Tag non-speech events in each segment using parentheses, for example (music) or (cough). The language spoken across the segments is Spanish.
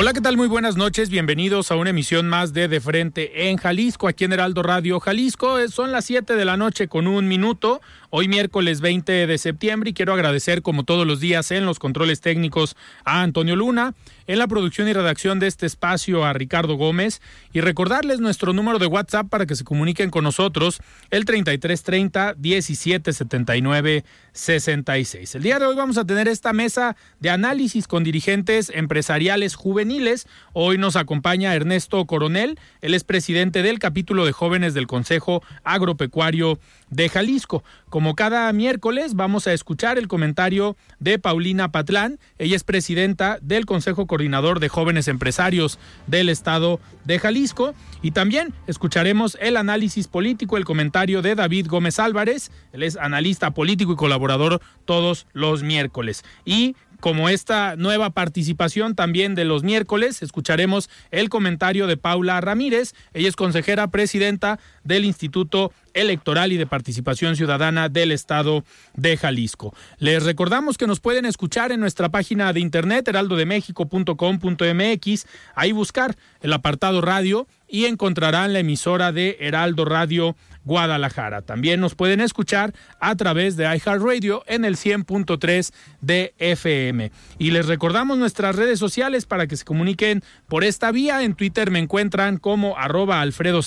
Hola, ¿qué tal? Muy buenas noches. Bienvenidos a una emisión más de De Frente en Jalisco, aquí en Heraldo Radio Jalisco. Son las 7 de la noche con un minuto. Hoy miércoles 20 de septiembre y quiero agradecer como todos los días en los controles técnicos a Antonio Luna, en la producción y redacción de este espacio a Ricardo Gómez y recordarles nuestro número de WhatsApp para que se comuniquen con nosotros el 3330 1779 66. El día de hoy vamos a tener esta mesa de análisis con dirigentes empresariales juveniles. Hoy nos acompaña Ernesto Coronel, él es presidente del capítulo de jóvenes del Consejo Agropecuario de Jalisco. Como cada miércoles vamos a escuchar el comentario de Paulina Patlán, ella es presidenta del Consejo Coordinador de Jóvenes Empresarios del Estado de Jalisco y también escucharemos el análisis político, el comentario de David Gómez Álvarez, él es analista político y colaborador todos los miércoles. Y como esta nueva participación también de los miércoles, escucharemos el comentario de Paula Ramírez. Ella es consejera presidenta del Instituto Electoral y de Participación Ciudadana del Estado de Jalisco. Les recordamos que nos pueden escuchar en nuestra página de internet heraldodemexico.com.mx, ahí buscar el apartado radio y encontrarán la emisora de Heraldo Radio Guadalajara. También nos pueden escuchar a través de iHeartRadio en el 100.3 de FM. Y les recordamos nuestras redes sociales para que se comuniquen por esta vía. En Twitter me encuentran como arroba Alfredo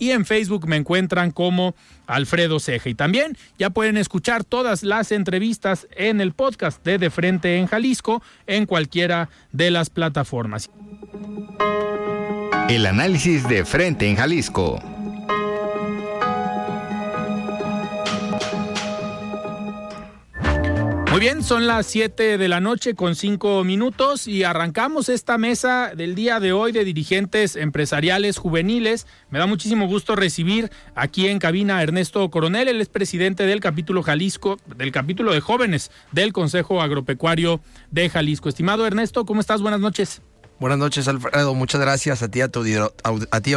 y en Facebook me encuentran como Alfredo Ceja. Y también ya pueden escuchar todas las entrevistas en el podcast de De Frente en Jalisco en cualquiera de las plataformas. El análisis de Frente en Jalisco. Muy bien, son las 7 de la noche con 5 minutos y arrancamos esta mesa del día de hoy de dirigentes empresariales juveniles. Me da muchísimo gusto recibir aquí en cabina a Ernesto Coronel, él es presidente del capítulo Jalisco, del capítulo de jóvenes del Consejo Agropecuario de Jalisco. Estimado Ernesto, ¿cómo estás? Buenas noches. Buenas noches, Alfredo. Muchas gracias a ti, a tu, a ti,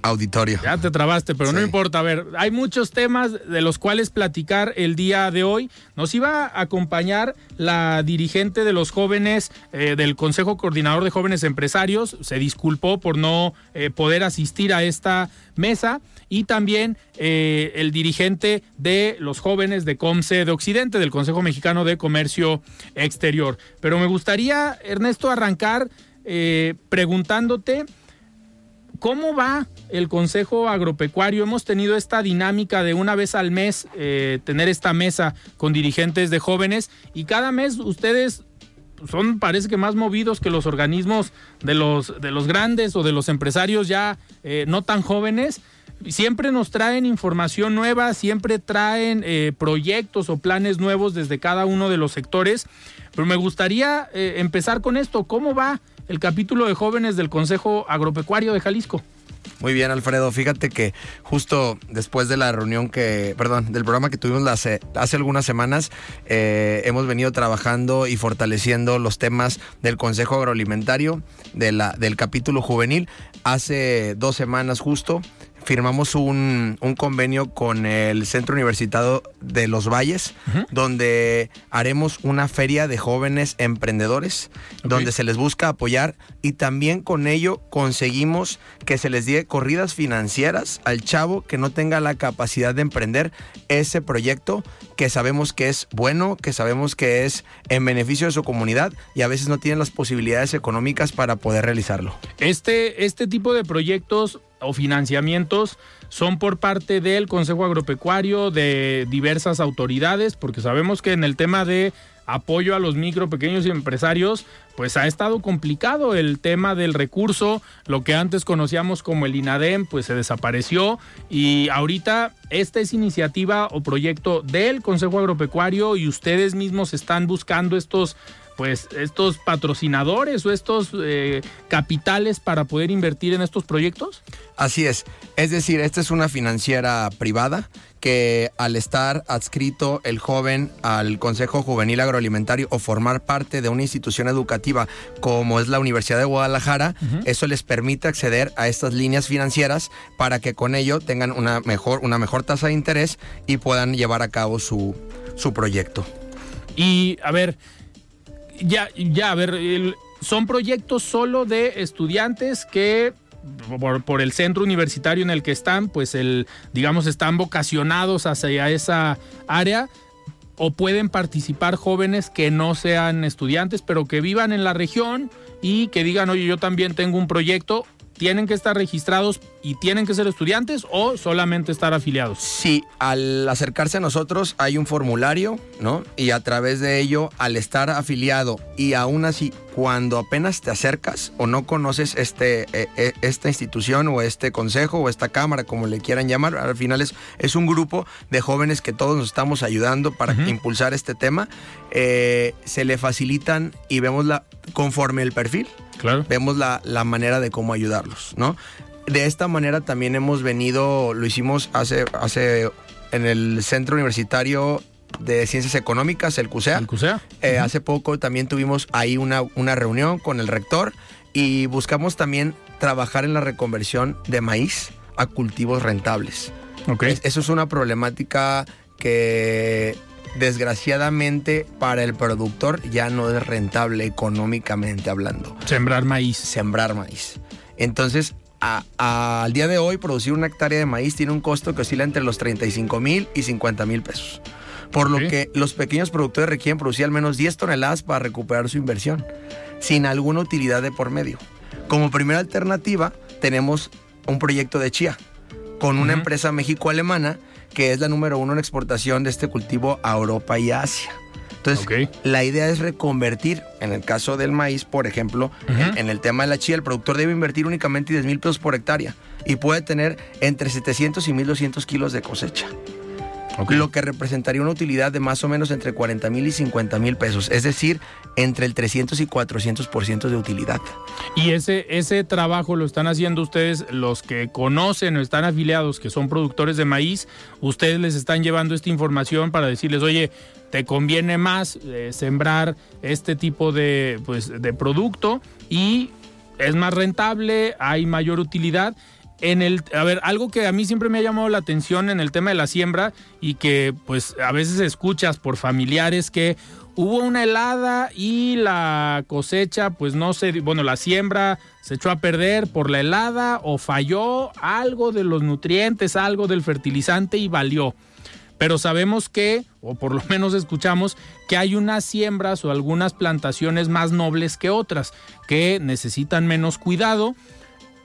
auditorio. Ya te trabaste, pero no importa. A ver, hay muchos temas de los cuales platicar el día de hoy. Nos iba a acompañar la dirigente de los jóvenes eh, del Consejo Coordinador de Jóvenes Empresarios. Se disculpó por no eh, poder asistir a esta mesa. Y también eh, el dirigente de los jóvenes de COMCE de Occidente, del Consejo Mexicano de Comercio Exterior. Pero me gustaría, Ernesto, arrancar eh, preguntándote cómo va el Consejo Agropecuario. Hemos tenido esta dinámica de una vez al mes eh, tener esta mesa con dirigentes de jóvenes y cada mes ustedes son parece que más movidos que los organismos de los de los grandes o de los empresarios ya eh, no tan jóvenes siempre nos traen información nueva, siempre traen proyectos o planes nuevos desde cada uno de los sectores. Pero me gustaría empezar con esto. ¿Cómo va el capítulo de jóvenes del Consejo Agropecuario de Jalisco. Muy bien, Alfredo. Fíjate que justo después de la reunión que, perdón, del programa que tuvimos hace, hace algunas semanas, eh, hemos venido trabajando y fortaleciendo los temas del Consejo Agroalimentario, de la, del capítulo juvenil. Hace dos semanas justo firmamos un, un convenio con el Centro Universitario de los Valles, donde haremos una feria de jóvenes emprendedores, donde se les busca apoyar y también con ello conseguimos que se les dé corridas financieras al chavo que no tenga la capacidad de emprender ese proyecto que sabemos que es bueno, que sabemos que es en beneficio de su comunidad y a veces no tienen las posibilidades económicas para poder realizarlo. Este, este tipo de proyectos o financiamientos son por parte del Consejo Agropecuario, de diversas autoridades, porque sabemos que en el tema de apoyo a los micro, pequeños y empresarios, pues ha estado complicado el tema del recurso, lo que antes conocíamos como el INADEM, pues se desapareció y ahorita esta es iniciativa o proyecto del Consejo Agropecuario y ustedes mismos están buscando estos pues estos patrocinadores o estos eh, capitales para poder invertir en estos proyectos? Así es. Es decir, esta es una financiera privada que al estar adscrito el joven al Consejo Juvenil Agroalimentario o formar parte de una institución educativa como es la Universidad de Guadalajara, eso les permite acceder a estas líneas financieras para que con ello tengan una mejor, una mejor tasa de interés y puedan llevar a cabo su, su proyecto. Y a ver, ya, ya, a ver, son proyectos solo de estudiantes que por, el centro universitario en el que están, pues el, digamos, están vocacionados hacia esa área o pueden participar jóvenes que no sean estudiantes, pero que vivan en la región y que digan, oye, yo también tengo un proyecto tienen que estar registrados y tienen que ser estudiantes o solamente estar afiliados? Sí, al acercarse a nosotros hay un formulario, ¿no? Y a través de ello, al estar afiliado y aún así, cuando apenas te acercas o no conoces este, e, e, esta institución o este consejo o esta cámara, como le quieran llamar, al final es, es un grupo de jóvenes que todos nos estamos ayudando para impulsar este tema, eh, se le facilitan y vemos la, conforme el perfil, Claro. Vemos la, manera de cómo ayudarlos, ¿no? De esta manera también hemos venido, lo hicimos hace, hace en el Centro Universitario de Ciencias Económicas, el CUSEA. El CUSEA. Eh, hace poco también tuvimos ahí una, una reunión con el rector y buscamos también trabajar en la reconversión de maíz a cultivos rentables. Okay. eso es una problemática que desgraciadamente para el productor ya no es rentable económicamente hablando. Sembrar maíz. Sembrar maíz. Entonces, al día de hoy, producir una hectárea de maíz tiene un costo que oscila entre los 35 mil y 50 mil pesos. Por lo que los pequeños productores requieren producir al menos 10 toneladas para recuperar su inversión, sin alguna utilidad de por medio. Como primera alternativa, tenemos un proyecto de chía con una empresa México-alemana que es la número uno en exportación de este cultivo a Europa y Asia. Entonces, la idea es reconvertir, en el caso del maíz, por ejemplo, en, el tema de la chía, el productor debe invertir únicamente 10 mil pesos por hectárea y puede tener entre 700 y 1200 kilos de cosecha lo que representaría una utilidad de más o menos entre 40 mil y 50 mil pesos, es decir, entre el 300 y 400% de utilidad. Y ese, ese trabajo lo están haciendo ustedes, los que conocen o están afiliados, que son productores de maíz, ustedes les están llevando esta información para decirles, oye, te conviene más eh, sembrar este tipo de, pues, de producto y es más rentable, hay mayor utilidad en el, a ver, algo que a mí siempre me ha llamado la atención en el tema de la siembra y que pues a veces escuchas por familiares que hubo una helada y la cosecha pues no se, bueno, la siembra se echó a perder por la helada o falló algo de los nutrientes, algo del fertilizante y valió. Pero sabemos que, o por lo (laughs) menos escuchamos, que hay unas siembras o algunas plantaciones más nobles que otras, que necesitan menos cuidado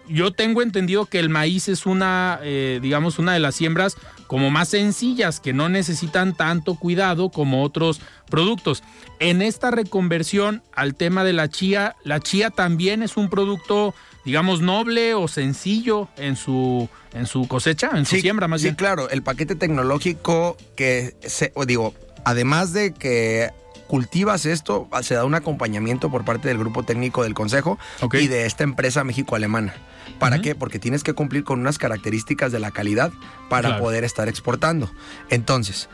yo tengo entendido que el maíz es una, eh, digamos, una de las siembras como más sencillas, que no necesitan tanto cuidado como otros productos. En esta reconversión al tema de la chía, la chía también es un producto, digamos, noble o sencillo en su, en su cosecha, en su siembra más bien. Sí, claro, el paquete tecnológico que, se, digo, además de que cultivas esto, se da un acompañamiento por parte del grupo técnico del Consejo y de esta empresa México-Alemana. ¿Para qué? Porque tienes que cumplir con unas características de la calidad para poder estar exportando. Entonces,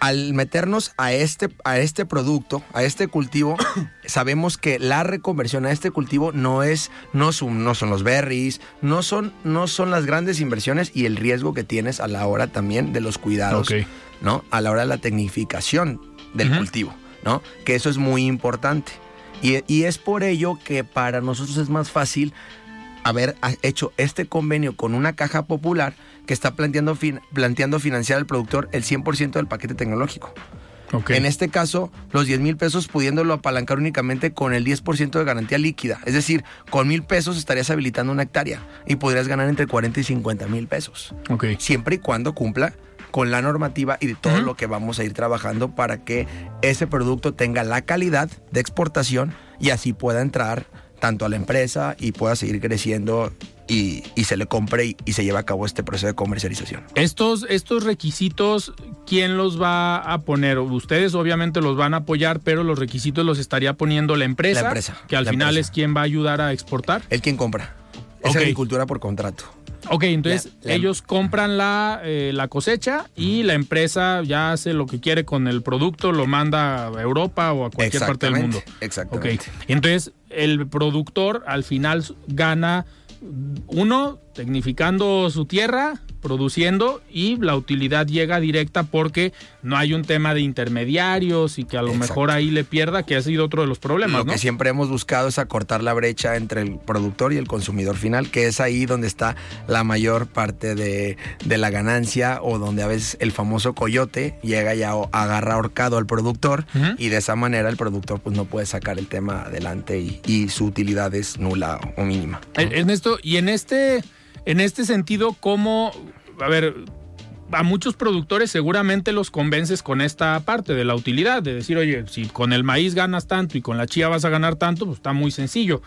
al meternos a este, a este producto, a este cultivo, (coughs) sabemos que la reconversión a este cultivo no es, no son, no son los berries, no son, no son las grandes inversiones y el riesgo que tienes a la hora también de los cuidados, ¿no? A la hora de la tecnificación del cultivo, ¿no? Que eso es muy importante. Y, y es por ello que para nosotros es más fácil haber hecho este convenio con una caja popular que está planteando, planteando financiar al productor el 100% del paquete tecnológico. En este caso, los 10 mil pesos pudiéndolo apalancar únicamente con el 10% de garantía líquida. Es decir, con mil pesos estarías habilitando una hectárea y podrías ganar entre 40 y 50 mil pesos. Siempre y cuando cumpla con la normativa y de todo lo que vamos a ir trabajando para que ese producto tenga la calidad de exportación y así pueda entrar tanto a la empresa y pueda seguir creciendo y, se le compre y, se lleve a cabo este proceso de comercialización. Estos, estos requisitos, ¿quién los va a poner? Ustedes obviamente los van a apoyar, pero los requisitos los estaría poniendo la empresa. La empresa. Que al final es quien va a ayudar a exportar. El quien compra. Es agricultura por contrato. Ok, entonces ellos compran la, eh, la, cosecha y la empresa ya hace lo que quiere con el producto, lo manda a Europa o a cualquier parte del mundo. Exactamente. Ok, entonces el productor al final gana uno, tecnificando su tierra, produciendo y la utilidad llega directa porque no hay un tema de intermediarios y que a lo mejor ahí le pierda, que ha sido otro de los problemas. Lo que siempre hemos buscado es acortar la brecha entre el productor y el consumidor final, que es ahí donde está la mayor parte de, la ganancia o donde a veces el famoso coyote llega ya a agarrar ahorcado al productor y de esa manera el productor pues no puede sacar el tema adelante y, su utilidad es nula o mínima. En esto, y en este en este sentido, ¿cómo, a ver, a muchos productores seguramente los convences con esta parte de la utilidad, de decir, oye, si con el maíz ganas tanto y con la chía vas a ganar tanto, pues está muy sencillo.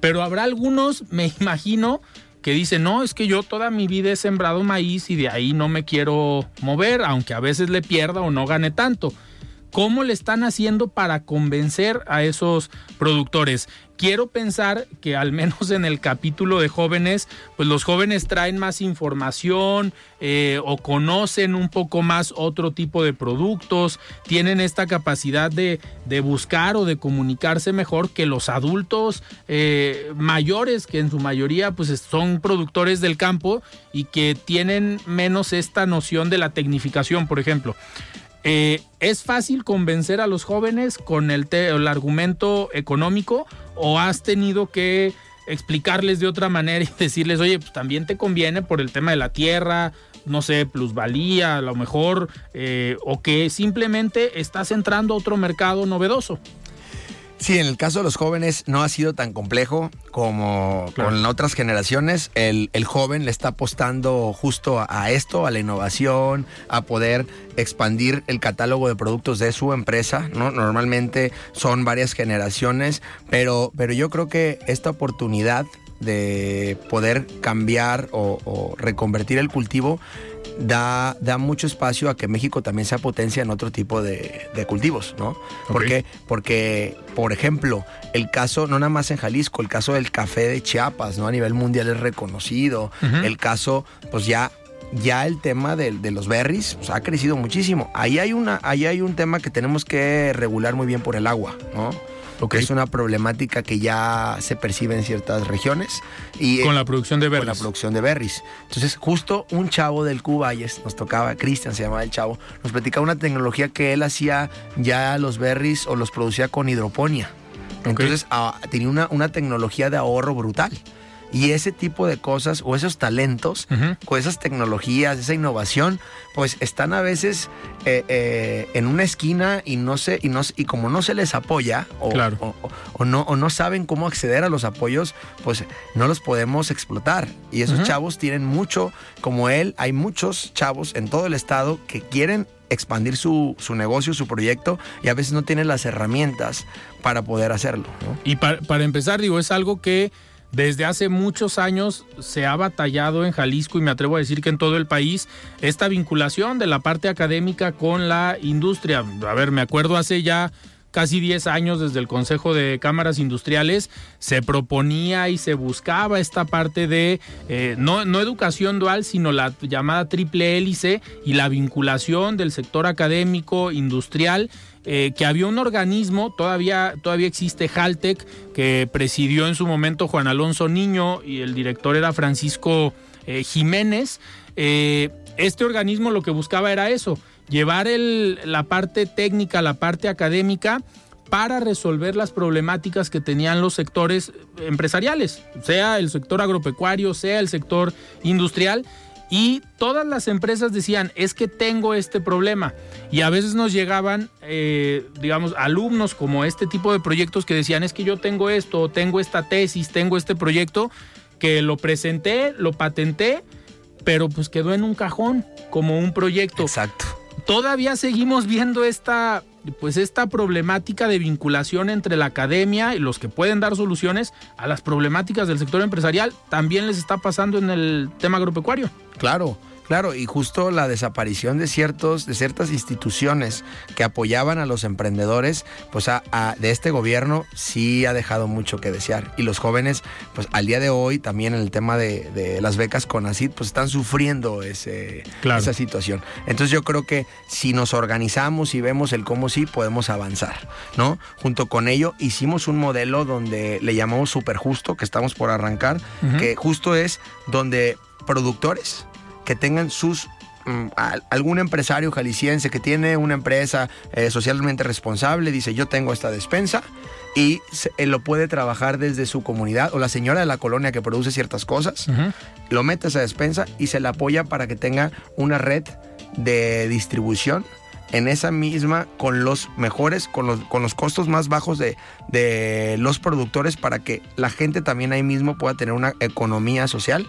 Pero habrá algunos, me (laughs) imagino, que dicen, no, es que yo toda mi vida he sembrado maíz y de ahí no me quiero mover, aunque a veces le pierda o no gane tanto. ¿Cómo le están haciendo para convencer a esos productores? Quiero pensar que al menos en el capítulo de jóvenes, pues los jóvenes traen más información eh, o conocen un poco más otro tipo de productos, tienen esta capacidad de, buscar o de comunicarse mejor que los adultos eh, mayores, que en su mayoría pues son productores del campo y que tienen menos esta noción de la tecnificación, por ejemplo. Eh, ¿Es fácil convencer a los jóvenes con el, el, argumento económico o has tenido que explicarles de otra manera y (laughs) decirles, oye, pues también te conviene por el tema de la tierra, no sé, plusvalía, a lo mejor, eh, o que simplemente estás entrando a otro mercado novedoso? Sí, en el caso de los jóvenes no ha sido tan complejo como con otras generaciones. El, joven le está apostando justo a, esto, a la innovación, a poder expandir el catálogo de productos de su empresa. ¿no? Normalmente son varias generaciones, pero, pero yo creo que esta oportunidad de poder cambiar o reconvertir el cultivo da, da mucho espacio a que México también sea potencia en otro tipo de, cultivos, ¿no? Porque, por ejemplo, el caso, no nada más en Jalisco, el caso del café de Chiapas, ¿no? A nivel mundial es reconocido. El caso, pues ya ya el tema de, los berries pues, ha crecido muchísimo. Ahí hay, una, ahí hay un tema que tenemos que regular muy bien por el agua, ¿no? Es una problemática que ya se percibe en ciertas regiones. Y, con la producción de berries. Con la producción de berries. Entonces, justo un chavo del Cubayes, nos tocaba, Cristian se llamaba el chavo, nos platicaba una tecnología que él hacía ya los berries o los producía con hidroponía. Entonces, ah, tenía una, una tecnología de ahorro brutal. Y ese tipo de cosas o esos talentos, o esas tecnologías, esa innovación, pues están a veces eh, eh, en una esquina y no sé, y no y como no se les apoya o, o, no, o no saben cómo acceder a los apoyos, pues no los podemos explotar. Y esos chavos tienen mucho, como él, hay muchos chavos en todo el estado que quieren expandir su, su, negocio, su proyecto, y a veces no tienen las herramientas para poder hacerlo. Y para, para empezar, digo, es algo que desde hace muchos años se ha batallado en Jalisco y me atrevo a decir que en todo el país esta vinculación de la parte académica con la industria. A ver, me acuerdo hace ya casi 10 años desde el Consejo de Cámaras Industriales se proponía y se buscaba esta parte de eh, no, educación dual, sino la llamada triple hélice y la vinculación del sector académico, industrial eh, que había un organismo, todavía, todavía existe Haltec, que presidió en su momento Juan Alonso Niño y el director era Francisco eh, Jiménez. Este organismo lo que buscaba era eso, llevar la parte técnica, la parte académica para resolver las problemáticas que tenían los sectores empresariales, sea el sector agropecuario, sea el sector industrial, y todas las empresas decían, es que tengo este problema. Y a veces nos llegaban, eh, digamos, alumnos como este tipo de proyectos que decían, es que yo tengo esto, tengo esta tesis, tengo este proyecto, que lo presenté, lo patenté, pero pues quedó en un cajón como un proyecto. Exacto. Todavía seguimos viendo esta, pues esta problemática de vinculación entre la academia y los que pueden dar soluciones a las problemáticas del sector empresarial. También les está pasando en el tema agropecuario. Claro, claro, y justo la desaparición de ciertos, de ciertas instituciones que apoyaban a los emprendedores, pues de este gobierno sí ha dejado mucho que desear. Y los jóvenes, pues al día de hoy, también en el tema de, las becas con ACID, pues están sufriendo ese, esa situación. Entonces yo creo que si nos organizamos y vemos el cómo sí, podemos avanzar, ¿no? Junto con ello hicimos un modelo donde le llamamos super justo, que estamos por arrancar, que justo es donde productores que tengan sus mm, algún empresario jalisciense que tiene una empresa eh, socialmente responsable dice yo tengo esta despensa y lo puede trabajar desde su comunidad o la señora de la colonia que produce ciertas cosas, lo mete a esa despensa y se la apoya para que tenga una red de distribución en esa misma con los mejores, con los, con los costos más bajos de, de los productores para que la gente también ahí mismo pueda tener una economía social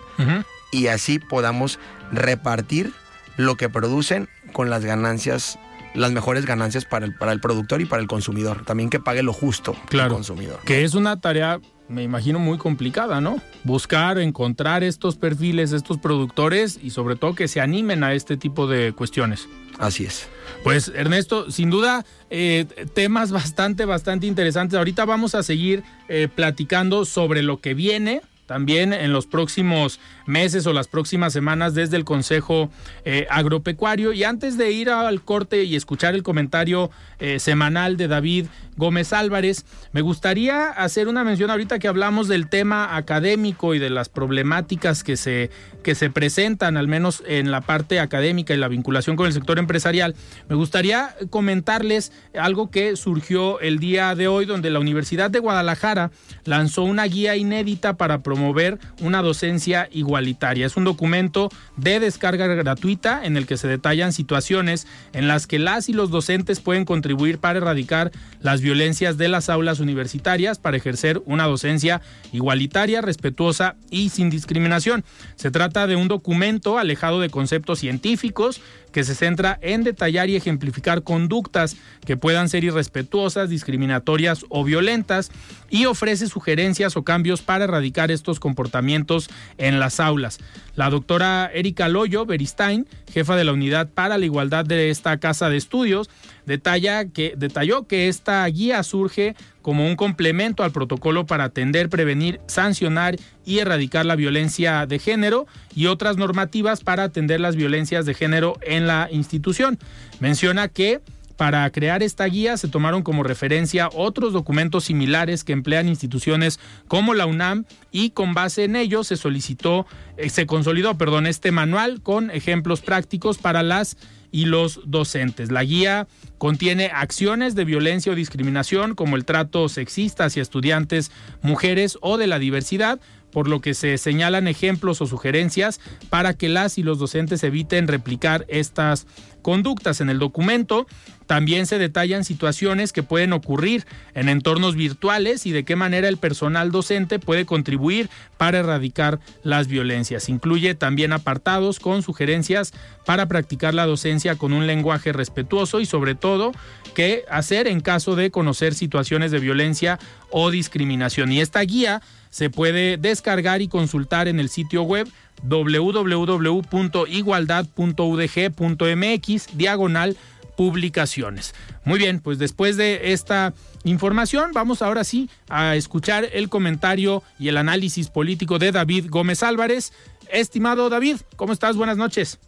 y así podamos repartir lo que producen con las ganancias las mejores ganancias para el, para el productor y para el consumidor. También que pague lo justo claro, el consumidor. Que es una tarea, me imagino, muy complicada, ¿no? Buscar, encontrar estos perfiles, estos productores y sobre todo que se animen a este tipo de cuestiones. Así es. Pues Ernesto, sin duda, eh, temas bastante, bastante interesantes. Ahorita vamos a seguir eh, platicando sobre lo que viene, también en los próximos meses o las próximas semanas desde el Consejo eh, Agropecuario. Y antes de ir al corte y escuchar el comentario eh, semanal de David Gómez Álvarez, me gustaría hacer una mención ahorita que hablamos del tema académico y de las problemáticas que se, que se presentan, al menos en la parte académica y la vinculación con el sector empresarial. Me gustaría comentarles algo que surgió el día de hoy, donde la Universidad de Guadalajara lanzó una guía inédita para promover una docencia igual es un documento de descarga gratuita en el que se detallan situaciones en las que las y los docentes pueden contribuir para erradicar las violencias de las aulas universitarias para ejercer una docencia igualitaria, respetuosa y sin discriminación. Se trata de un documento alejado de conceptos científicos que se centra en detallar y ejemplificar conductas que puedan ser irrespetuosas, discriminatorias o violentas y ofrece sugerencias o cambios para erradicar estos comportamientos en las aulas. La doctora Erika Loyo Beristain, jefa de la Unidad para la Igualdad de esta Casa de Estudios, detalla que, detalló que esta guía surge como un complemento al protocolo para atender, prevenir, sancionar y erradicar la violencia de género y otras normativas para atender las violencias de género en la institución. Menciona que para crear esta guía se tomaron como referencia otros documentos similares que emplean instituciones como la UNAM y con base en ello se solicitó, eh, se consolidó, perdón, este manual con ejemplos prácticos para las y los docentes. La guía contiene acciones de violencia o discriminación como el trato sexista hacia estudiantes, mujeres o de la diversidad, por lo que se señalan ejemplos o sugerencias para que las y los docentes eviten replicar estas conductas. En el documento también se detallan situaciones que pueden ocurrir en entornos virtuales y de qué manera el personal docente puede contribuir para erradicar las violencias. Incluye también apartados con sugerencias para practicar la docencia con un lenguaje respetuoso y sobre todo qué hacer en caso de conocer situaciones de violencia o discriminación. Y esta guía se puede descargar y consultar en el sitio web www.igualdad.udg.mx diagonal publicaciones. Muy bien, pues después de esta información, vamos ahora sí a escuchar el comentario y el análisis político de David Gómez Álvarez. Estimado David, ¿cómo estás? Buenas noches.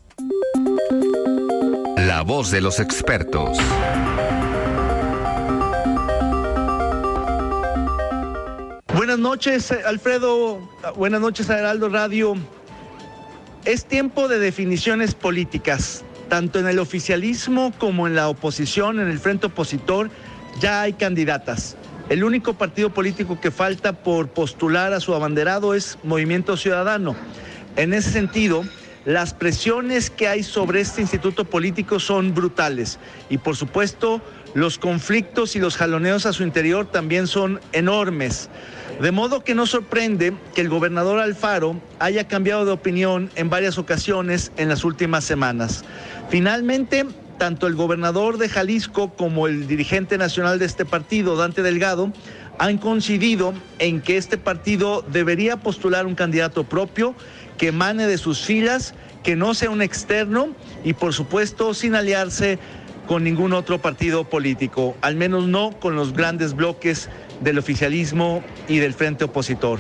La voz de los expertos. Buenas noches, Alfredo. Buenas noches, Heraldo Radio. Es tiempo de definiciones políticas. Tanto en el oficialismo como en la oposición, en el frente opositor, ya hay candidatas. El único partido político que falta por postular a su abanderado es Movimiento Ciudadano. En ese sentido, las presiones que hay sobre este instituto político son brutales y por supuesto los conflictos y los jaloneos a su interior también son enormes. De modo que no sorprende que el gobernador Alfaro haya cambiado de opinión en varias ocasiones en las últimas semanas. Finalmente, tanto el gobernador de Jalisco como el dirigente nacional de este partido, Dante Delgado, han coincidido en que este partido debería postular un candidato propio que emane de sus filas, que no sea un externo y por supuesto sin aliarse con ningún otro partido político, al menos no con los grandes bloques del oficialismo y del frente opositor.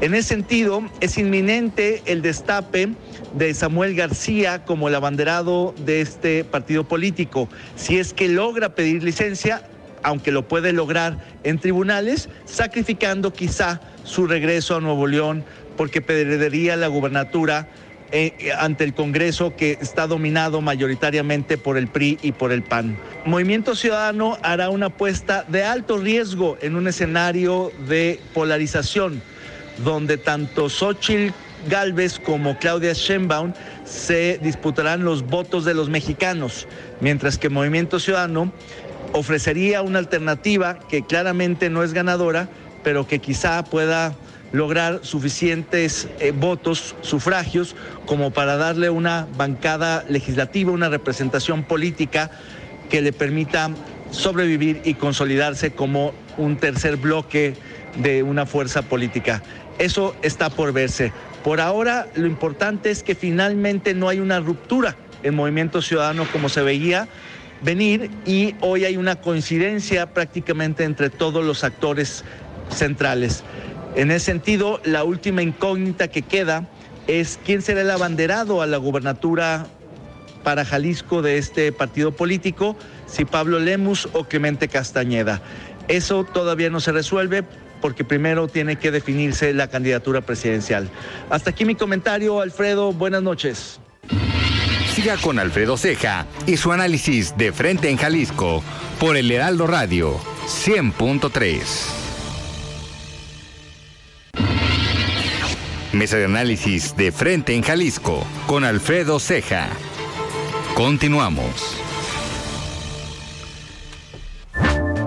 En ese sentido, es inminente el destape de Samuel García como el abanderado de este partido político. Si es que logra pedir licencia, aunque lo puede lograr en tribunales, sacrificando quizá su regreso a Nuevo León porque perdería la gubernatura eh, ante el Congreso que está dominado mayoritariamente por el PRI y por el PAN. Movimiento Ciudadano hará una apuesta de alto riesgo en un escenario de polarización, donde tanto Xochitl Galvez como Claudia Sheinbaum se disputarán los votos de los mexicanos, mientras que Movimiento Ciudadano ofrecería una alternativa que claramente no es ganadora, pero que quizá pueda lograr suficientes eh, votos, sufragios, como para darle una bancada legislativa, una representación política que le permita sobrevivir y consolidarse como un tercer bloque de una fuerza política. Eso está por verse. Por ahora lo importante es que finalmente no hay una ruptura en Movimiento Ciudadano como se veía venir y hoy hay una coincidencia prácticamente entre todos los actores centrales. En ese sentido, la última incógnita que queda es quién será el abanderado a la gubernatura para Jalisco de este partido político, si Pablo Lemus o Clemente Castañeda. Eso todavía no se resuelve porque primero tiene que definirse la candidatura presidencial. Hasta aquí mi comentario, Alfredo. Buenas noches. Siga con Alfredo Ceja y su análisis de frente en Jalisco por el Heraldo Radio 100.3. Mesa de análisis de frente en Jalisco con Alfredo Ceja. Continuamos.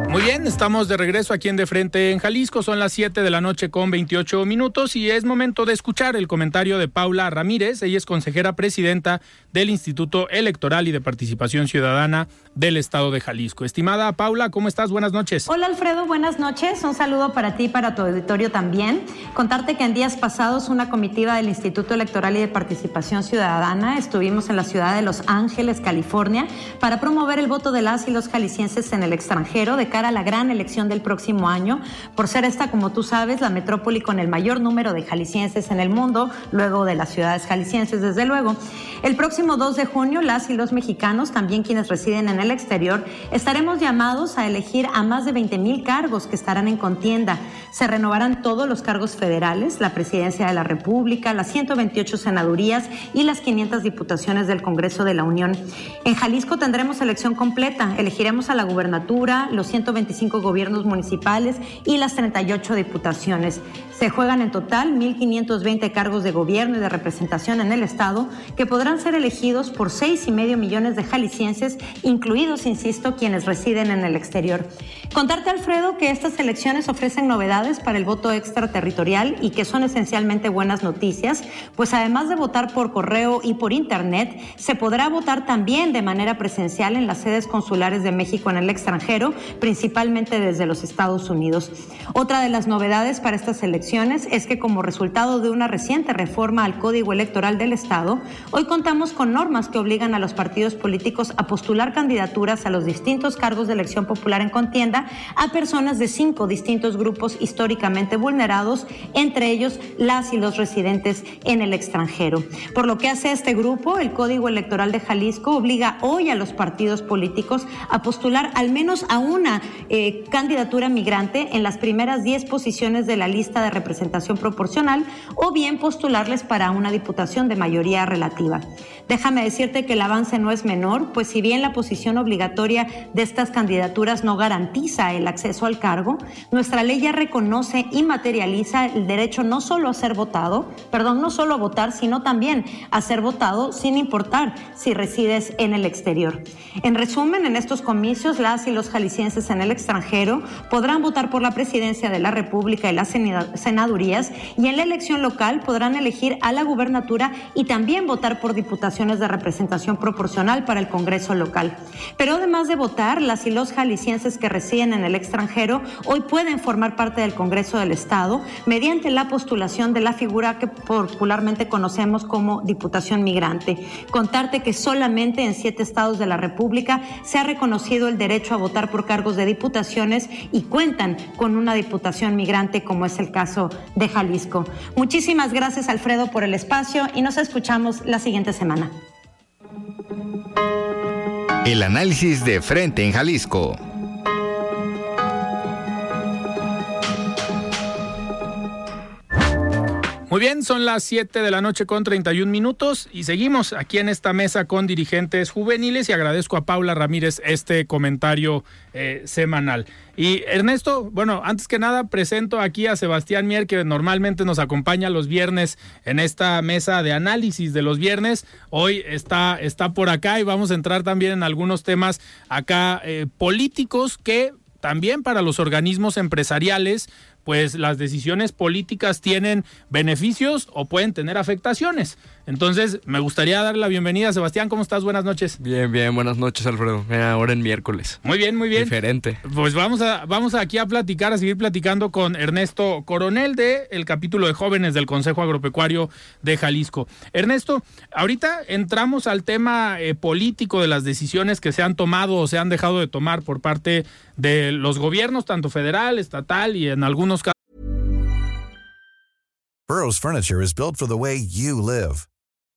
Muy bien, estamos de regreso aquí en De Frente en Jalisco. Son las 7 de la noche con 28 minutos y es momento de escuchar el comentario de Paula Ramírez. Ella es consejera presidenta del Instituto Electoral y de Participación Ciudadana del Estado de Jalisco. Estimada Paula, ¿cómo estás? Buenas noches. Hola Alfredo, buenas noches. Un saludo para ti y para tu auditorio también. Contarte que en días pasados una comitiva del Instituto Electoral y de Participación Ciudadana estuvimos en la ciudad de Los Ángeles, California, para promover el voto de las y los jaliscienses en el extranjero de a la gran elección del próximo año, por ser esta, como tú sabes, la metrópoli con el mayor número de jaliscienses en el mundo, luego de las ciudades jaliscienses, desde luego. El próximo 2 de junio, las y los mexicanos, también quienes residen en el exterior, estaremos llamados a elegir a más de 20 mil cargos que estarán en contienda. Se renovarán todos los cargos federales, la presidencia de la República, las 128 senadurías y las 500 diputaciones del Congreso de la Unión. En Jalisco tendremos elección completa, elegiremos a la gubernatura, los 100 125 gobiernos municipales y las 38 diputaciones. Se juegan en total 1.520 cargos de gobierno y de representación en el Estado que podrán ser elegidos por seis y medio millones de jaliscienses, incluidos, insisto, quienes residen en el exterior. Contarte, Alfredo, que estas elecciones ofrecen novedades para el voto extraterritorial y que son esencialmente buenas noticias, pues además de votar por correo y por Internet, se podrá votar también de manera presencial en las sedes consulares de México en el extranjero, principalmente desde los Estados Unidos. Otra de las novedades para estas elecciones es que como resultado de una reciente reforma al Código Electoral del Estado, hoy contamos con normas que obligan a los partidos políticos a postular candidaturas a los distintos cargos de elección popular en contienda a personas de cinco distintos grupos históricamente vulnerados, entre ellos las y los residentes en el extranjero. Por lo que hace este grupo, el Código Electoral de Jalisco obliga hoy a los partidos políticos a postular al menos a una eh, candidatura migrante en las primeras 10 posiciones de la lista de representación proporcional o bien postularles para una diputación de mayoría relativa. Déjame decirte que el avance no es menor, pues si bien la posición obligatoria de estas candidaturas no garantiza el acceso al cargo, nuestra ley ya reconoce y materializa el derecho no solo a ser votado, perdón, no solo a votar, sino también a ser votado sin importar si resides en el exterior. En resumen, en estos comicios, las y los jaliscienses en el extranjero podrán votar por la presidencia de la República y las senadurías y en la elección local podrán elegir a la gubernatura y también votar por diputaciones de representación proporcional para el Congreso local. Pero además de votar, las y los jaliscienses que residen en el extranjero hoy pueden formar parte del Congreso del Estado mediante la postulación de la figura que popularmente conocemos como Diputación Migrante. Contarte que solamente en siete estados de la República se ha reconocido el derecho a votar por cargos de diputaciones y cuentan con una diputación migrante como es el caso de Jalisco. Muchísimas gracias Alfredo por el espacio y nos escuchamos la siguiente semana. El análisis de frente en Jalisco. Bien, son las 7 de la noche con 31 minutos y seguimos aquí en esta mesa con dirigentes juveniles y agradezco a Paula Ramírez este comentario eh, semanal. Y Ernesto, bueno, antes que nada presento aquí a Sebastián Mier que normalmente nos acompaña los viernes en esta mesa de análisis de los viernes. Hoy está, está por acá y vamos a entrar también en algunos temas acá eh, políticos que también para los organismos empresariales pues las decisiones políticas tienen beneficios o pueden tener afectaciones. Entonces, me gustaría darle la bienvenida. Sebastián, ¿cómo estás? Buenas noches. Bien, bien, buenas noches, Alfredo. Ahora en miércoles. Muy bien, muy bien. Diferente. Pues vamos a vamos aquí a platicar, a seguir platicando con Ernesto Coronel de el capítulo de jóvenes del Consejo Agropecuario de Jalisco. Ernesto, ahorita entramos al tema eh, político de las decisiones que se han tomado o se han dejado de tomar por parte de los gobiernos, tanto federal, estatal y en algunos casos. Burroughs Furniture is built for the way you live.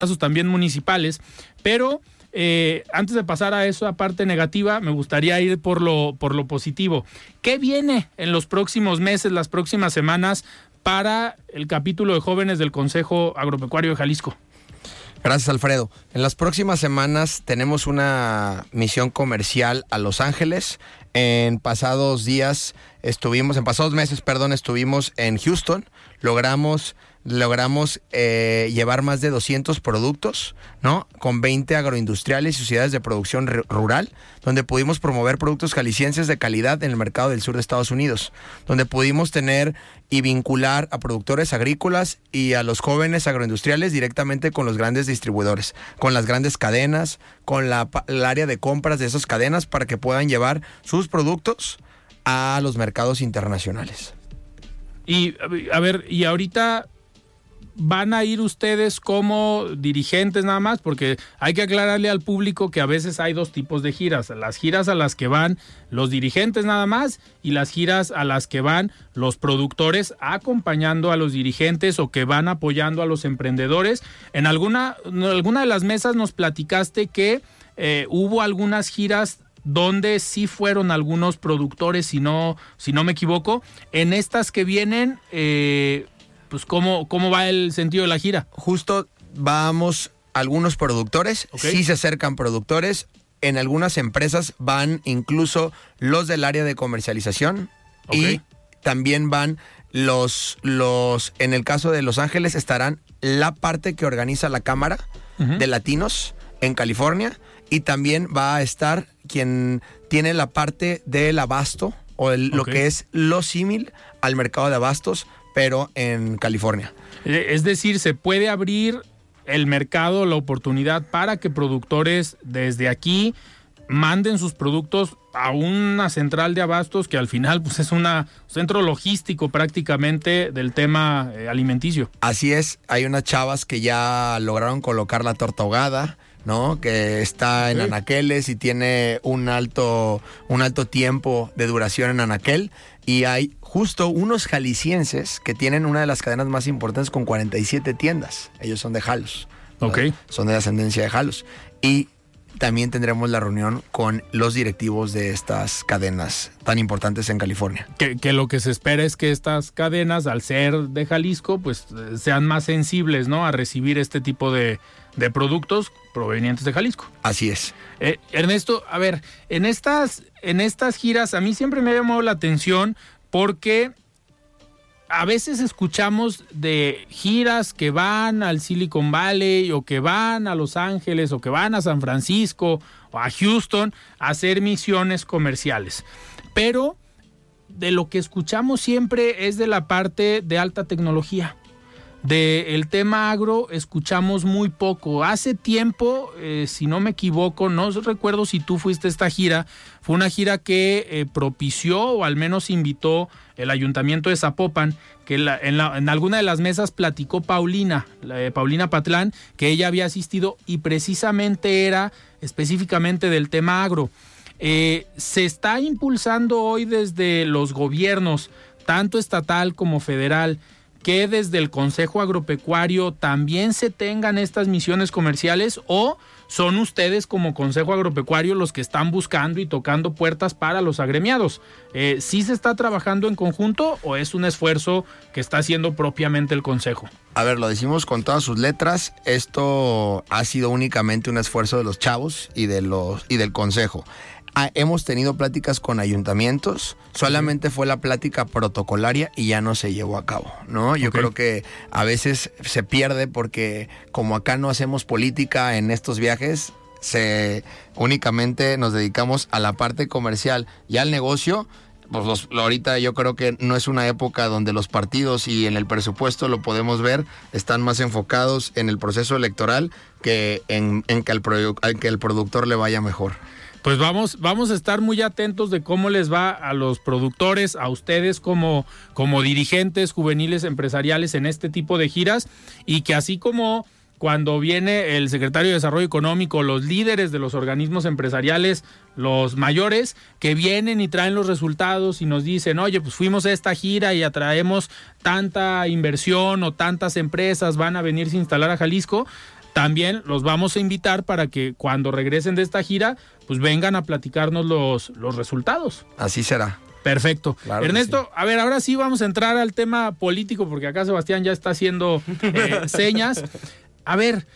Casos también municipales, pero. Eh, antes de pasar a esa parte negativa, me gustaría ir por lo, por lo positivo. ¿Qué viene en los próximos meses, las próximas semanas, para el capítulo de jóvenes del Consejo Agropecuario de Jalisco? Gracias, Alfredo. En las próximas semanas tenemos una misión comercial a Los Ángeles. En pasados días estuvimos, en pasados meses, perdón, estuvimos en Houston. Logramos logramos eh, llevar más de 200 productos, ¿no? Con 20 agroindustriales y sociedades de producción rural, donde pudimos promover productos jaliscienses de calidad en el mercado del sur de Estados Unidos, donde pudimos tener y vincular a productores agrícolas y a los jóvenes agroindustriales directamente con los grandes distribuidores, con las grandes cadenas, con la, el área de compras de esas cadenas para que puedan llevar sus productos a los mercados internacionales. Y a ver, y ahorita van a ir ustedes como dirigentes nada más, porque hay que aclararle al público que a veces hay dos tipos de giras, las giras a las que van los dirigentes nada más y las giras a las que van los productores acompañando a los dirigentes o que van apoyando a los emprendedores. En alguna, en alguna de las mesas nos platicaste que eh, hubo algunas giras donde sí fueron algunos productores, si no, si no me equivoco. En estas que vienen, eh, pues ¿cómo, ¿cómo va el sentido de la gira? Justo vamos algunos productores, sí se acercan productores, en algunas empresas van incluso los del área de comercialización y también van los, los, en el caso de Los Ángeles estarán la parte que organiza la Cámara de Latinos en California y también va a estar quien tiene la parte del abasto o lo que es lo símil al mercado de abastos, pero en California. Eh, es decir, se puede abrir el mercado, la oportunidad para que productores desde aquí manden sus productos a una central de abastos que al final pues es un centro logístico prácticamente del tema eh, alimenticio. Así es, hay unas chavas que ya lograron colocar la torta ahogada, ¿no? Que está en anaqueles y tiene un alto, un alto tiempo de duración en anaquel. Y hay justo unos jaliscienses que tienen una de las cadenas más importantes con 47 tiendas. Ellos son de Jalos. Ok. Son de ascendencia de Jalos. Y también tendremos la reunión con los directivos de estas cadenas tan importantes en California. Que, lo que se espera es que estas cadenas, al ser de Jalisco, pues sean más sensibles, ¿no? A recibir este tipo de, de productos provenientes de Jalisco. Así es. Eh, Ernesto, a ver, en estas, en estas giras a mí siempre me ha llamado la atención porque a veces escuchamos de giras que van al Silicon Valley o que van a Los Ángeles o que van a San Francisco o a Houston a hacer misiones comerciales. Pero de lo que escuchamos siempre es de la parte de alta tecnología. Del tema agro escuchamos muy poco. Hace tiempo, eh, si no me equivoco, no recuerdo si tú fuiste a esta gira, fue una gira que eh, propició o al menos invitó el ayuntamiento de Zapopan, que en, alguna de las mesas platicó Paulina, eh, Paulina Patlán, que ella había asistido y precisamente era específicamente del tema agro. se está impulsando hoy desde los gobiernos, tanto estatal como federal, que desde el Consejo Agropecuario también se tengan estas misiones comerciales o son ustedes como Consejo Agropecuario los que están buscando y tocando puertas para los agremiados? Eh, ¿Sí se está trabajando en conjunto o es un esfuerzo que está haciendo propiamente el Consejo? A ver, lo decimos con todas sus letras, esto ha sido únicamente un esfuerzo de los chavos y, de los, y del Consejo. Ah, hemos tenido pláticas con ayuntamientos, solamente fue la plática protocolaria y ya no se llevó a cabo, ¿no? Yo creo que a veces se pierde porque como acá no hacemos política en estos viajes, se únicamente nos dedicamos a la parte comercial y al negocio. Pues ahorita yo creo que no es una época donde los partidos y en el presupuesto lo podemos ver, están más enfocados en el proceso electoral que en, que, que el productor le vaya mejor. Pues vamos, vamos a estar muy atentos de cómo les va a los productores, a ustedes como, como dirigentes juveniles empresariales en este tipo de giras y que así como cuando viene el secretario de Desarrollo Económico, los líderes de los organismos empresariales, los mayores, que vienen y traen los resultados y nos dicen, oye, pues fuimos a esta gira y atraemos tanta inversión o tantas empresas van a venirse a instalar a Jalisco también los vamos a invitar para que cuando regresen de esta gira, pues vengan a platicarnos los, los resultados. Así será. Perfecto. Ernesto, a ver, ahora sí vamos a entrar al tema político, porque acá Sebastián ya está haciendo eh, (laughs) señas. A ver,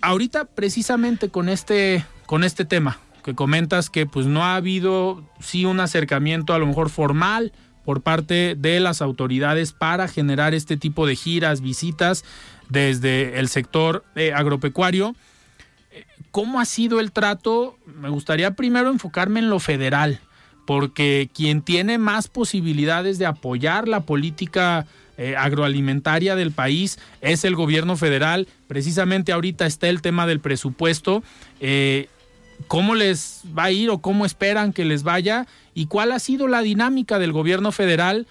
ahorita precisamente con este, con este tema que comentas que pues no ha habido sí un acercamiento a lo mejor formal por parte de las autoridades para generar este tipo de giras, visitas desde el sector eh, agropecuario. ¿Cómo ha sido el trato? Me gustaría primero enfocarme en lo federal, porque quien tiene más posibilidades de apoyar la política eh, agroalimentaria del país es el gobierno federal. Precisamente ahorita está el tema del presupuesto. Eh, ¿Cómo les va a ir o cómo esperan que les vaya? ¿Y cuál ha sido la dinámica del gobierno federal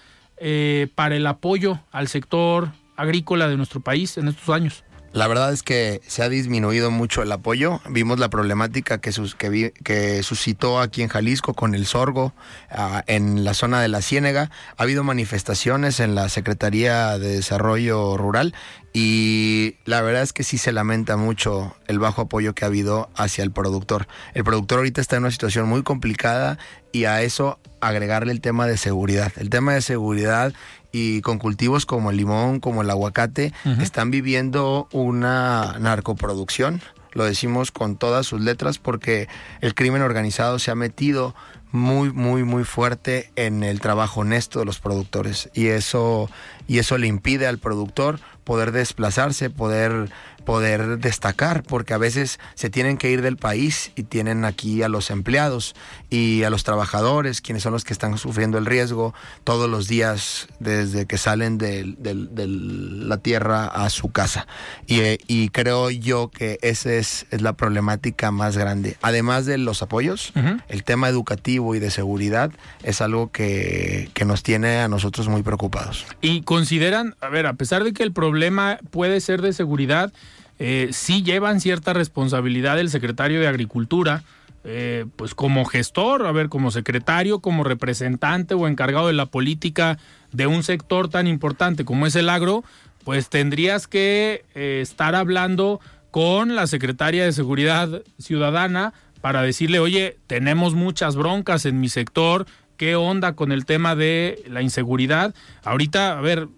para el apoyo al sector agrícola de nuestro país en estos años? La verdad es que se ha disminuido mucho el apoyo. Vimos la problemática que, sus, que, que suscitó aquí en Jalisco con el sorgo uh, en la zona de la Ciénega. Ha habido manifestaciones en la Secretaría de Desarrollo Rural y la verdad es que sí se lamenta mucho el bajo apoyo que ha habido hacia el productor. El productor ahorita está en una situación muy complicada y a eso agregarle el tema de seguridad. El tema de seguridad y con cultivos como el limón, como el aguacate, uh -huh. están viviendo una narcoproducción. Lo decimos con todas sus letras porque el crimen organizado se ha metido muy, muy, muy fuerte en el trabajo honesto de los productores y eso, y eso le impide al productor poder desplazarse, poder poder destacar, porque a veces se tienen que ir del país y tienen aquí a los empleados y a los trabajadores, quienes son los que están sufriendo el riesgo todos los días desde que salen de, de, de la tierra a su casa. Y, y, creo yo que esa es, es, la problemática más grande. Además de los apoyos, uh -huh. el tema educativo y de seguridad es algo que, que nos tiene a nosotros muy preocupados. Y consideran, a ver, a pesar de que el problema puede ser de seguridad, eh, sí llevan cierta responsabilidad el secretario de Agricultura, eh, pues como gestor, a ver, como secretario, como representante o encargado de la política de un sector tan importante como es el agro, pues tendrías que eh, estar hablando con la secretaria de Seguridad Ciudadana para decirle, oye, tenemos muchas broncas en mi sector, ¿qué onda con el tema de la inseguridad? Ahorita, a ver,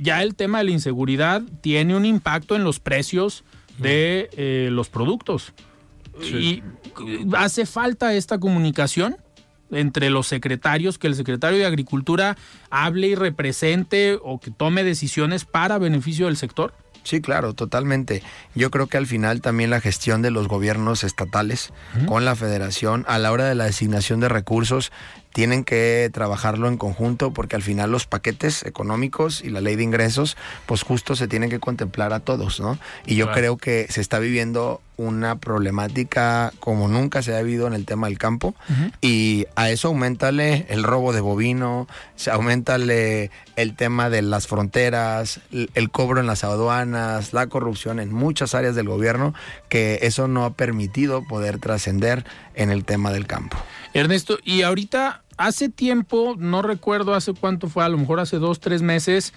ya el tema de la inseguridad tiene un impacto en los precios de eh, los productos. Sí. Y hace falta esta comunicación entre los secretarios, que el secretario de Agricultura hable y represente o que tome decisiones para beneficio del sector. Sí, claro, totalmente. Yo creo que al final también la gestión de los gobiernos estatales uh -huh. con la federación a la hora de la designación de recursos tienen que trabajarlo en conjunto porque al final los paquetes económicos y la ley de ingresos pues justo se tienen que contemplar a todos, ¿no? Y yo claro. creo que se está viviendo una problemática como nunca se ha vivido en el tema del campo uh -huh. y a eso aumentale el robo de bovino, aumentale el tema de las fronteras, el cobro en las aduanas, la corrupción en muchas áreas del gobierno que eso no ha permitido poder trascender en el tema del campo. Ernesto, y ahorita, hace tiempo, no recuerdo hace cuánto fue, a lo mejor hace dos, tres meses,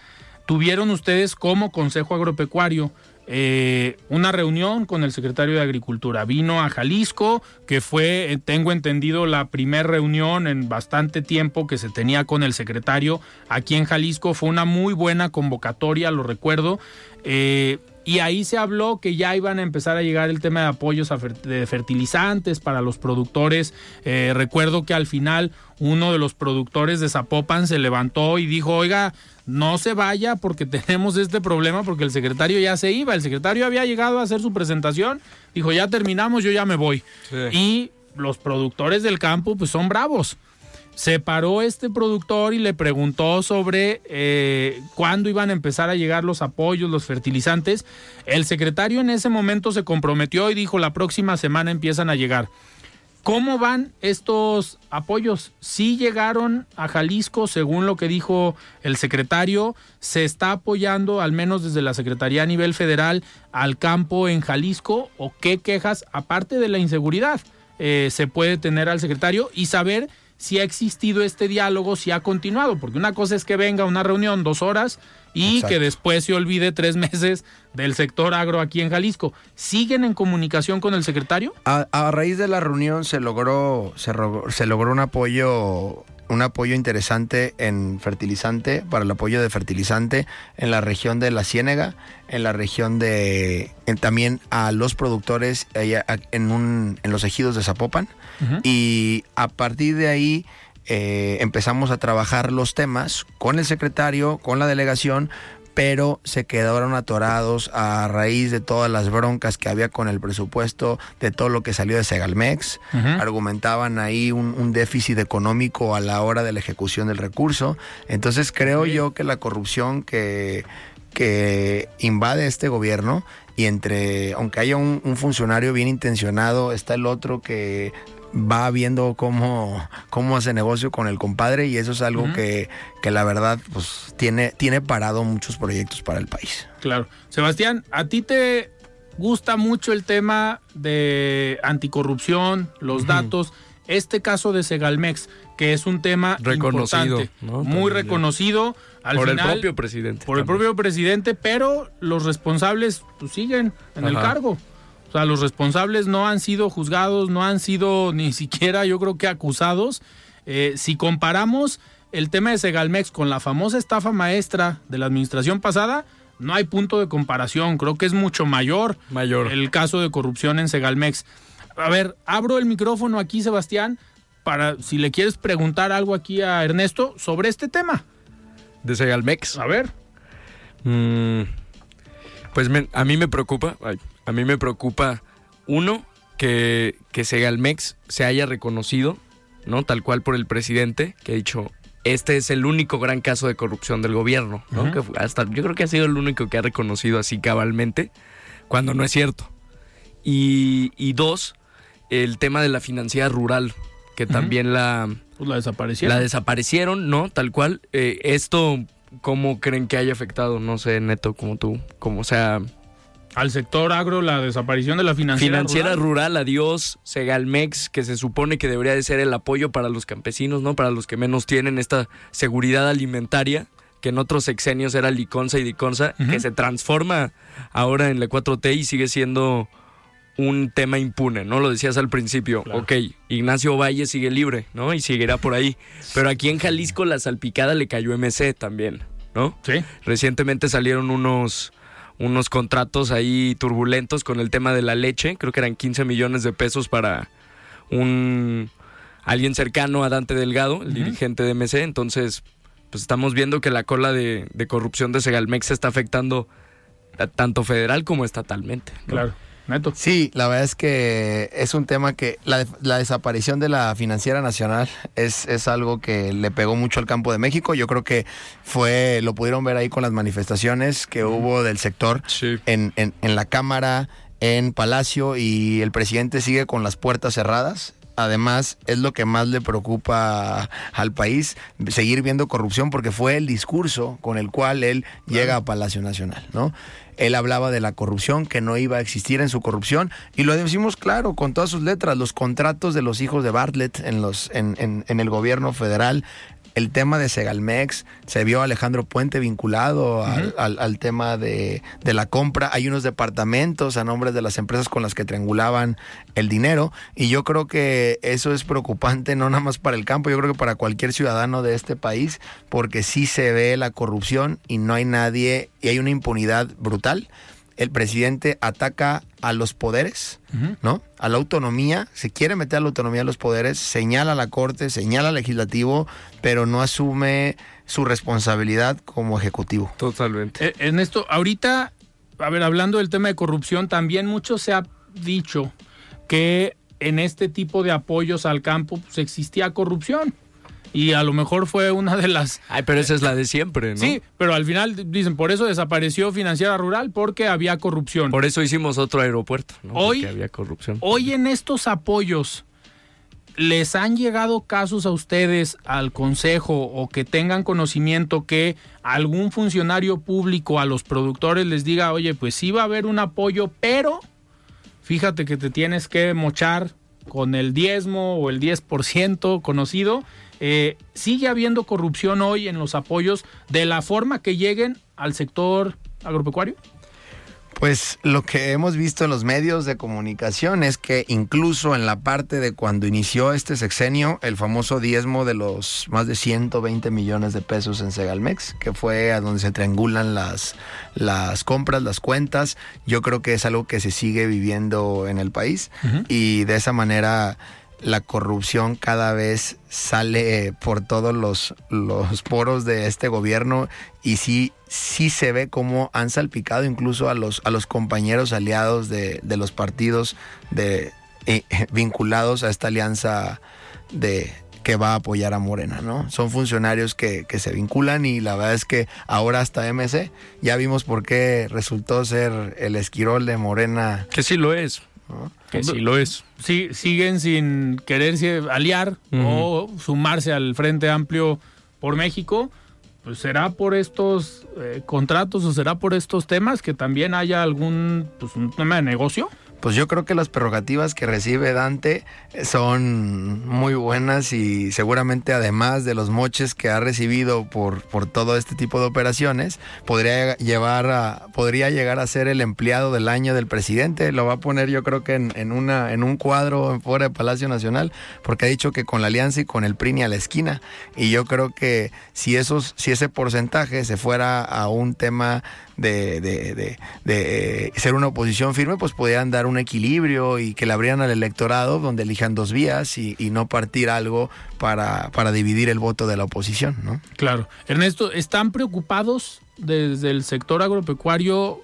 tuvieron ustedes como Consejo Agropecuario eh, una reunión con el secretario de Agricultura. Vino a Jalisco, que fue, tengo entendido, la primera reunión en bastante tiempo que se tenía con el secretario aquí en Jalisco. Fue una muy buena convocatoria, lo recuerdo. Eh, y ahí se habló que ya iban a empezar a llegar el tema de apoyos a fer de fertilizantes para los productores. Eh, recuerdo que al final uno de los productores de Zapopan se levantó y dijo, oiga, no se vaya porque (laughs) tenemos este problema porque el secretario ya se iba. El secretario había llegado a hacer su presentación, dijo, ya terminamos, yo ya me voy. Sí. Y los productores del campo pues son bravos se paró este productor y le preguntó sobre eh, cuándo iban a empezar a llegar los apoyos, los fertilizantes. El secretario en ese momento se comprometió y dijo la próxima semana empiezan a llegar. ¿Cómo van estos apoyos? Sí llegaron a Jalisco, según lo que dijo el secretario. ¿Se está apoyando, al menos desde la Secretaría a nivel federal, al campo en Jalisco? ¿O qué quejas, aparte de la inseguridad, eh, se puede tener al secretario y saber si ha existido este diálogo, si ha continuado, porque una cosa es que venga una reunión dos horas y Exacto. que después se olvide tres (laughs) meses del sector agro aquí en Jalisco. ¿Siguen en comunicación con el secretario? A, a raíz de la reunión se logró, se, se logró un apoyo un apoyo interesante en fertilizante, para el apoyo de fertilizante en la región de la Ciénega, en la región de en, también a los productores en, un, en los ejidos de Zapopan. Uh -huh. Y a partir de ahí eh, empezamos a trabajar los temas con el secretario, con la delegación, pero se quedaron atorados a raíz de todas las broncas que había con el presupuesto, de todo lo que salió de Segalmex. Uh -huh. Argumentaban ahí un, un, déficit económico a la hora de la ejecución del recurso. Entonces creo sí. yo que la corrupción que, que invade este gobierno y entre, aunque haya un, un funcionario bien intencionado, está el otro que va viendo cómo, cómo hace negocio con el compadre y eso es algo que, que la verdad pues tiene, tiene parado muchos proyectos para el país. Claro. Sebastián, ¿a ti te gusta mucho el tema de anticorrupción, los datos? Este caso de Segalmex, que es un tema Reconocido, importante, ¿no? muy reconocido. Al Por el propio presidente. Por el propio presidente, pero los responsables pues, siguen en el cargo. O sea, los responsables no han sido juzgados, no han sido (laughs) ni siquiera, yo creo que acusados. Eh, si comparamos el tema de Segalmex con la famosa estafa maestra de la administración pasada, no hay punto de comparación. Creo que es mucho mayor, Mayor. el caso de corrupción en Segalmex. A ver, abro el micrófono aquí, Sebastián, para si le quieres preguntar algo aquí a Ernesto sobre este tema. De Segalmex. A ver. Mm, pues me- a mí me preocupa, ay, a mí me preocupa, uno, que, que Segalmex se haya reconocido, ¿no? Tal cual por el presidente, que ha dicho, este es el único gran caso de corrupción del gobierno, ¿no? Que hasta, yo creo que ha sido el único que ha reconocido así cabalmente, cuando no es cierto. Y, y dos, el tema de la financiera rural, que también la... Pues la desaparecieron. La desaparecieron, ¿no? Tal cual. Eh, esto, ¿cómo creen que haya afectado? No sé, Neto, como tú. Como sea, al sector agro la desaparición de la financiera, financiera rural. rural, adiós, Segalmex, que se supone que debería de ser el apoyo para los campesinos, ¿no? Para los que menos tienen esta seguridad alimentaria, que en otros sexenios era Liconza y Diconza, que se transforma ahora en la 4T y sigue siendo un tema impune, ¿no? Lo decías al principio. Claro. Ok, Ignacio Valle sigue libre, ¿no? Y seguirá por ahí. Pero aquí en Jalisco la salpicada le cayó MC también, ¿no? Sí. Recientemente salieron unos, unos contratos ahí turbulentos con el tema de la leche. Creo que eran 15 millones de pesos para un alguien cercano a Dante Delgado, el dirigente de MC. Entonces, pues estamos viendo que la cola de, de corrupción de Segalmex está afectando tanto federal como estatalmente. ¿no? Claro. Neto. Sí, la verdad es que es un tema que la, la desaparición de la financiera nacional es, es algo que le pegó mucho al campo de México. Yo creo que fue, lo pudieron ver ahí con las manifestaciones que hubo del sector Sí. en, en, en la Cámara, en Palacio y el presidente sigue con las puertas cerradas. Además, es lo que más le preocupa al país, seguir viendo corrupción, porque fue el discurso con el cual él llega a Palacio Nacional, ¿no? Él hablaba de la corrupción, que no iba a existir en su corrupción, y lo decimos claro, con todas sus letras, los contratos de los hijos de Bartlett en, los, en, en- en el gobierno federal, el tema de Segalmex, se vio a Alejandro Puente vinculado al, al- al tema de, de la compra. Hay unos departamentos a nombre de las empresas con las que triangulaban el dinero. Y yo creo que eso es preocupante, no nada más para el campo, yo creo que para cualquier ciudadano de este país, porque sí se ve la corrupción y no hay nadie, y hay una impunidad brutal. El presidente ataca a los poderes, ¿no? A la autonomía, se quiere meter a la autonomía de los poderes, señala a la Corte, señala al legislativo, pero no asume su responsabilidad como ejecutivo. Totalmente. Eh, Ernesto, ahorita, a ver, hablando del tema de corrupción, también mucho se ha dicho que en este tipo de apoyos al campo pues, existía corrupción. Y a lo mejor fue una de las... Ay, pero esa es la de siempre, ¿no? Sí, pero al final dicen, por eso desapareció Financiera Rural, porque había corrupción. Por eso hicimos otro aeropuerto, ¿no? Hoy- Porque había corrupción. Hoy en estos apoyos, ¿les han llegado casos a ustedes al consejo o que tengan conocimiento que algún funcionario público a los productores les diga, oye, pues sí va a haber un apoyo, pero fíjate que te tienes que mochar con el diezmo o el 10% conocido? Eh, ¿Sigue habiendo corrupción hoy en los apoyos de la forma que lleguen al sector agropecuario? Pues lo que hemos visto en los medios de comunicación es que incluso en la parte de cuando inició este sexenio, el famoso diezmo de los más de 120 millones de pesos en Segalmex, que fue a donde se triangulan las, las compras, las cuentas, yo creo que es algo que se sigue viviendo en el país y de esa manera la corrupción cada vez sale por todos los, los poros de este gobierno y sí, sí se ve cómo han salpicado incluso a los, a los compañeros aliados de, de los partidos de, eh, (laughs) vinculados a esta alianza de que va a apoyar a Morena, ¿no? Son funcionarios que, que se vinculan y la verdad es que ahora hasta MC ya vimos por qué resultó ser el esquirol de Morena Que sí lo es. Que sí lo es. Sí, siguen sin quererse aliar o sumarse al Frente Amplio por México. Pues será por estos eh, contratos o será por estos temas que también haya algún pues, un tema de negocio pues yo creo que las prerrogativas que recibe Dante son muy buenas y seguramente además de los moches que ha recibido por, por todo este tipo de operaciones, podría, llevar a, podría llegar a ser el empleado del año del presidente. Lo va a poner yo creo que en, una, en un cuadro fuera de Palacio Nacional, porque ha dicho que con la alianza y con el PRI ni a la esquina. Y yo creo que si, esos, si ese porcentaje se fuera a un tema de, de, de, ser una oposición firme, pues podrían dar un equilibrio y que le abrieran al electorado donde elijan dos vías y, no partir algo para, para, dividir el voto de la oposición, ¿no? Claro. Ernesto, ¿están preocupados desde el sector agropecuario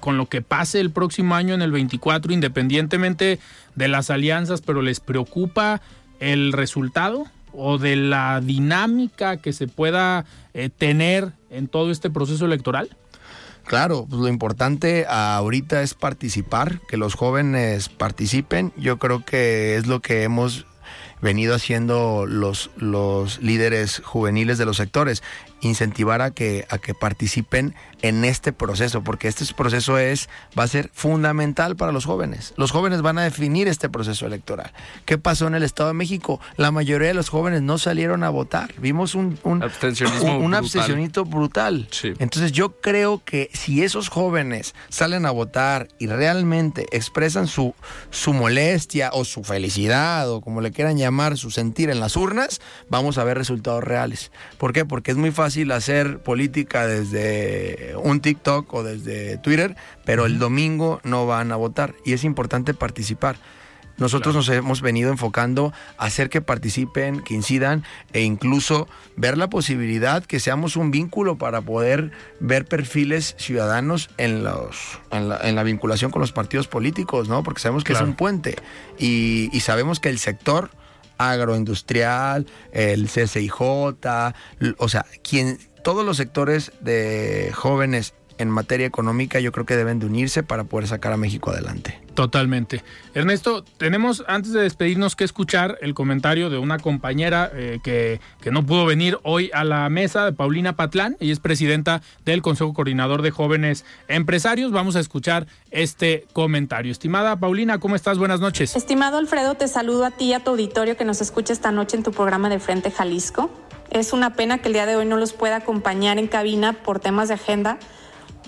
con lo que pase el próximo año en el 24, independientemente de las alianzas, pero les preocupa el resultado? o de la dinámica que se pueda eh, tener en todo este proceso electoral? Claro, pues lo importante ahorita es participar, que los jóvenes participen. Yo creo que es lo que hemos venido haciendo los, los líderes juveniles de los sectores incentivar a que, a que participen en este proceso, porque este proceso es, va a ser fundamental para los jóvenes. Los jóvenes van a definir este proceso electoral. ¿Qué pasó en el Estado de México? La mayoría de los jóvenes no salieron a votar. Vimos un, un, abstencionismo brutal. Entonces yo creo que si esos jóvenes salen a votar y realmente expresan su, su molestia o su felicidad o como le quieran llamar, su sentir en las urnas, vamos a ver resultados reales. ¿Por qué? Porque es muy fácil hacer política desde un TikTok o desde Twitter, pero el domingo no van a votar y es importante participar. Nosotros nos hemos venido enfocando a hacer que participen, que incidan e incluso ver la posibilidad que seamos un vínculo para poder ver perfiles ciudadanos en, los, en, la, vinculación con los partidos políticos, ¿no? Porque sabemos que es un puente y, y sabemos que el sector agroindustrial, el CCIJ, o sea, quien, todos los sectores de jóvenes en materia económica yo creo que deben de unirse para poder sacar a México adelante. Totalmente. Ernesto, tenemos antes de despedirnos que escuchar el comentario de una compañera eh, que, que, no pudo venir hoy a la mesa, de Paulina Patlán. Ella es presidenta del Consejo Coordinador de Jóvenes Empresarios. Vamos a escuchar este comentario. Estimada Paulina, ¿cómo estás? Buenas noches. Estimado Alfredo, te saludo a ti y a tu auditorio que nos escucha esta noche en tu programa de Frente Jalisco. Es una pena que el día de hoy no los pueda acompañar en cabina por temas de agenda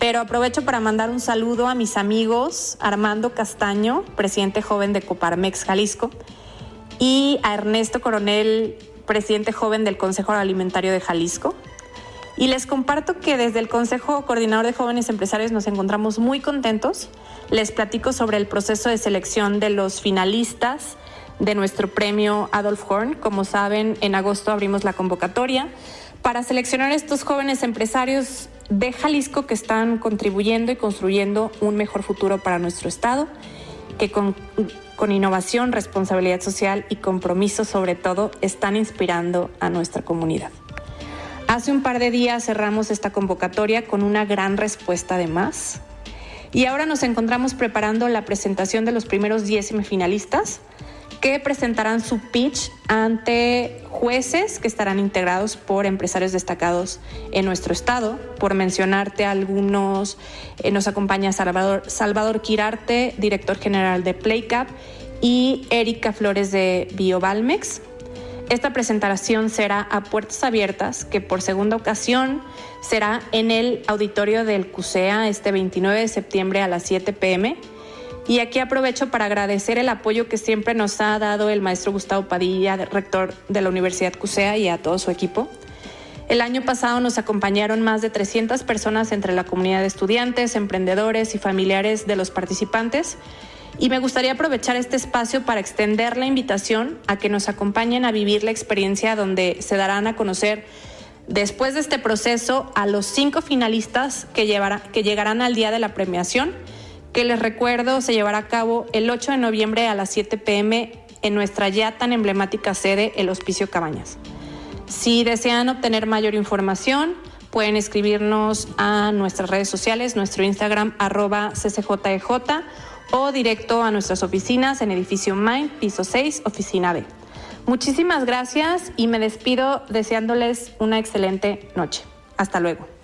pero aprovecho para mandar un saludo a mis amigos Armando Castaño, presidente joven de Coparmex Jalisco, y a Ernesto Coronel, presidente joven del Consejo Alimentario de Jalisco. Y les comparto que desde el Consejo Coordinador de Jóvenes Empresarios nos encontramos muy contentos. Les platico sobre el proceso de selección de los finalistas de nuestro premio Adolf Horn. Como saben, en agosto abrimos la convocatoria para seleccionar a estos jóvenes empresarios de Jalisco que están contribuyendo y construyendo un mejor futuro para nuestro Estado, que con, innovación, responsabilidad social y compromiso sobre todo están inspirando a nuestra comunidad. Hace un par de días cerramos esta convocatoria con una gran respuesta de más y ahora nos encontramos preparando la presentación de los primeros 10 semifinalistas que presentarán su pitch ante jueces que estarán integrados por empresarios destacados en nuestro estado. Por mencionarte algunos, eh, nos acompaña Salvador, Salvador Quirarte, director general de PlayCap, y Erika Flores de BioValmex. Esta presentación será a puertas abiertas, que por segunda ocasión será en el auditorio del CUSEA este 29 de septiembre a las 7 pm y aquí aprovecho para agradecer el apoyo que siempre nos ha dado el maestro Gustavo Padilla, rector de la Universidad CUSEA y a todo su equipo. El año pasado nos acompañaron más de 300 personas entre la comunidad de estudiantes, emprendedores y familiares de los participantes. Y me gustaría aprovechar este espacio para extender la invitación a que nos acompañen a vivir la experiencia donde se darán a conocer después de este proceso a los cinco finalistas que, que llegarán al día de la premiación que les recuerdo se llevará a cabo el 8 de noviembre a las 7 pm en nuestra ya tan emblemática sede, el Hospicio Cabañas. Si desean obtener mayor información, pueden escribirnos a nuestras redes sociales, nuestro Instagram arroba ccjej o directo a nuestras oficinas en edificio Mind, piso 6, oficina B. Muchísimas gracias y me despido deseándoles una excelente noche. Hasta luego.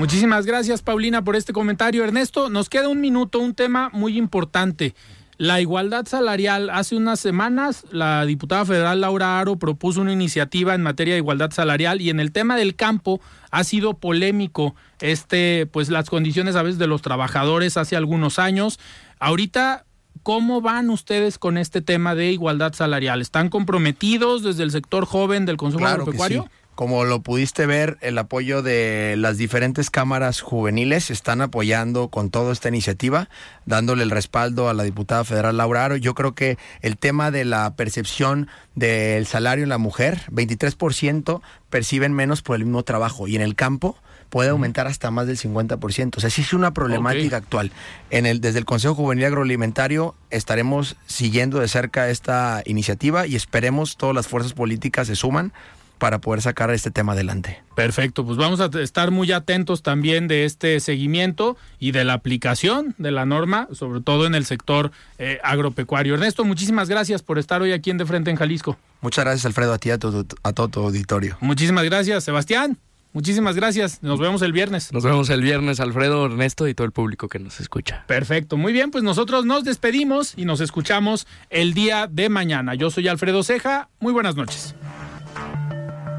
Muchísimas gracias, Paulina, por este comentario. Ernesto, nos queda un minuto, un tema muy importante. La igualdad salarial. Hace unas semanas, la diputada federal Laura Aro propuso una iniciativa en materia de igualdad salarial y en el tema del campo ha sido polémico este, pues las condiciones a veces de los trabajadores hace algunos años. Ahorita ¿Cómo van ustedes con este tema de igualdad salarial? ¿Están comprometidos desde el sector joven del consumo agropecuario? Como lo pudiste ver, el apoyo de las diferentes cámaras juveniles están apoyando con toda esta iniciativa, dándole el respaldo a la diputada federal Laura Aro. Yo creo que el tema de la percepción del salario en la mujer, 23% perciben menos por el mismo trabajo y en el campo puede aumentar hasta más del 50%. O sea, sí es una problemática actual. En el, desde el Consejo Juvenil Agroalimentario estaremos siguiendo de cerca esta iniciativa y esperemos todas las fuerzas políticas se suman para poder sacar este tema adelante. Perfecto, pues vamos a estar muy atentos también de este seguimiento y de la aplicación de la norma, sobre todo en el sector eh, agropecuario. Ernesto, muchísimas gracias por estar hoy aquí en De Frente en Jalisco. Muchas gracias, Alfredo, a ti y a, a todo tu auditorio. Muchísimas gracias, Sebastián. Muchísimas gracias. Nos vemos el viernes. Nos vemos el viernes, Alfredo, Ernesto y todo el público que nos escucha. Perfecto. Muy bien, pues nosotros nos despedimos y nos escuchamos el día de mañana. Yo soy Alfredo Ceja. Muy buenas noches.